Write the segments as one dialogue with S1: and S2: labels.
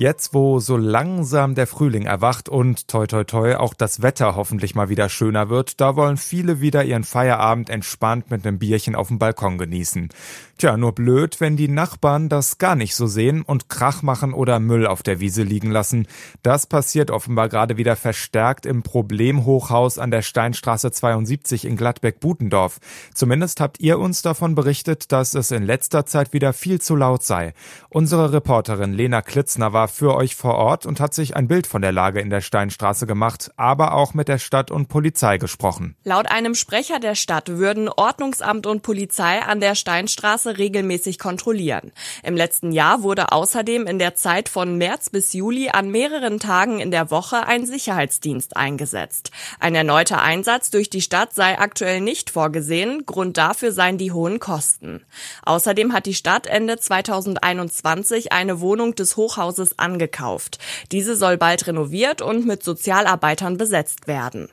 S1: Jetzt, wo so langsam der Frühling erwacht und toi toi toi auch das Wetter hoffentlich mal wieder schöner wird, da wollen viele wieder ihren Feierabend entspannt mit einem Bierchen auf dem Balkon genießen. Tja, nur blöd, wenn die Nachbarn das gar nicht so sehen und Krach machen oder Müll auf der Wiese liegen lassen. Das passiert offenbar gerade wieder verstärkt im Problemhochhaus an der Steinstraße 72 in Gladbeck-Butendorf. Zumindest habt ihr uns davon berichtet, dass es in letzter Zeit wieder viel zu laut sei. Unsere Reporterin Lena Klitzner war für euch vor Ort und hat sich ein Bild von der Lage in der Steinstraße gemacht, aber auch mit der Stadt und Polizei gesprochen.
S2: Laut einem Sprecher der Stadt würden Ordnungsamt und Polizei an der Steinstraße Straße regelmäßig kontrollieren. Im letzten Jahr wurde außerdem in der Zeit von März bis Juli an mehreren Tagen in der Woche ein Sicherheitsdienst eingesetzt. Ein erneuter Einsatz durch die Stadt sei aktuell nicht vorgesehen. Grund dafür seien die hohen Kosten. Außerdem hat die Stadt Ende 2021 eine Wohnung des Hochhauses angekauft. Diese soll bald renoviert und mit Sozialarbeitern besetzt werden.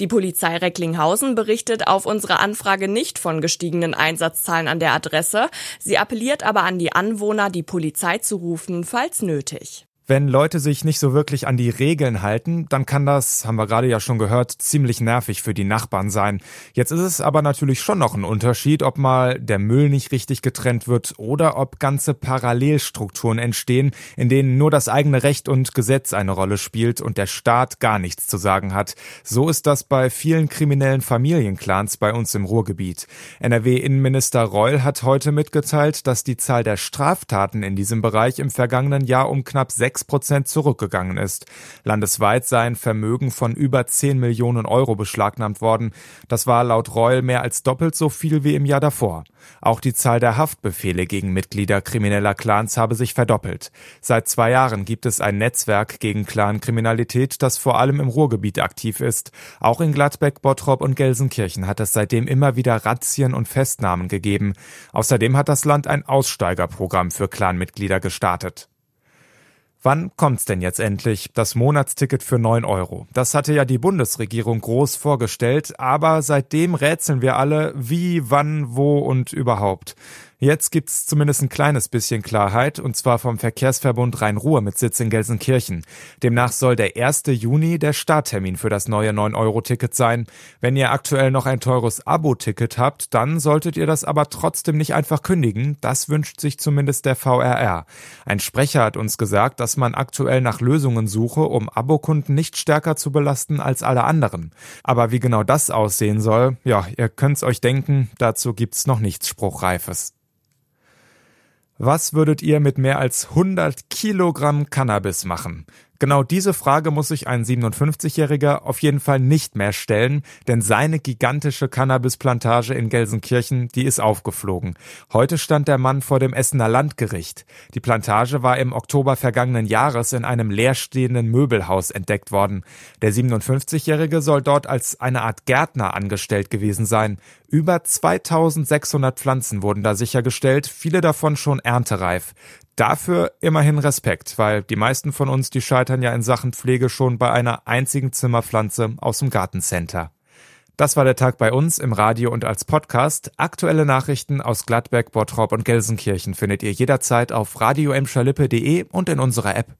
S2: Die Polizei Recklinghausen berichtet auf unsere Anfrage nicht von gestiegenen Einsatzzahlen an der Adresse. Sie appelliert aber an die Anwohner, die Polizei zu rufen, falls nötig.
S1: Wenn Leute sich nicht so wirklich an die Regeln halten, dann kann das, haben wir gerade ja schon gehört, ziemlich nervig für die Nachbarn sein. Jetzt ist es aber natürlich schon noch ein Unterschied, ob mal der Müll nicht richtig getrennt wird oder ob ganze Parallelstrukturen entstehen, in denen nur das eigene Recht und Gesetz eine Rolle spielt und der Staat gar nichts zu sagen hat. So ist das bei vielen kriminellen Familienclans bei uns im Ruhrgebiet. NRW-Innenminister Reul hat heute mitgeteilt, dass die Zahl der Straftaten in diesem Bereich im vergangenen Jahr um knapp sechs Prozent zurückgegangen ist. Landesweit seien Vermögen von über 10 Millionen Euro beschlagnahmt worden. Das war laut Reul mehr als doppelt so viel wie im Jahr davor. Auch die Zahl der Haftbefehle gegen Mitglieder krimineller Clans habe sich verdoppelt. Seit zwei Jahren gibt es ein Netzwerk gegen Clankriminalität, das vor allem im Ruhrgebiet aktiv ist. Auch in Gladbeck, Bottrop und Gelsenkirchen hat es seitdem immer wieder Razzien und Festnahmen gegeben. Außerdem hat das Land ein Aussteigerprogramm für Clanmitglieder gestartet. Wann kommt's denn jetzt endlich? Das Monatsticket für 9 Euro. Das hatte ja die Bundesregierung groß vorgestellt, aber seitdem rätseln wir alle, wie, wann, wo und überhaupt. Jetzt gibt's zumindest ein kleines bisschen Klarheit, und zwar vom Verkehrsverbund Rhein-Ruhr mit Sitz in Gelsenkirchen. Demnach soll der 1. Juni der Starttermin für das neue 9-Euro-Ticket sein. Wenn ihr aktuell noch ein teures Abo-Ticket habt, dann solltet ihr das aber trotzdem nicht einfach kündigen. Das wünscht sich zumindest der VRR. Ein Sprecher hat uns gesagt, dass man aktuell nach Lösungen suche, um Abokunden nicht stärker zu belasten als alle anderen. Aber wie genau das aussehen soll, ja, ihr könnt's euch denken, dazu gibt's noch nichts Spruchreifes. Was würdet ihr mit mehr als 100 Kilogramm Cannabis machen? Genau diese Frage muss sich ein 57-Jähriger auf jeden Fall nicht mehr stellen, denn seine gigantische Cannabisplantage in Gelsenkirchen, die ist aufgeflogen. Heute stand der Mann vor dem Essener Landgericht. Die Plantage war im Oktober vergangenen Jahres in einem leerstehenden Möbelhaus entdeckt worden. Der 57-Jährige soll dort als eine Art Gärtner angestellt gewesen sein. Über 2600 Pflanzen wurden da sichergestellt, viele davon schon erntereif. Dafür immerhin Respekt, weil die meisten von uns, die scheitern ja in Sachen Pflege schon bei einer einzigen Zimmerpflanze aus dem Gartencenter. Das war der Tag bei uns im Radio und als Podcast. Aktuelle Nachrichten aus Gladbeck, Bottrop und Gelsenkirchen findet ihr jederzeit auf radioemscherlippe.de und in unserer App.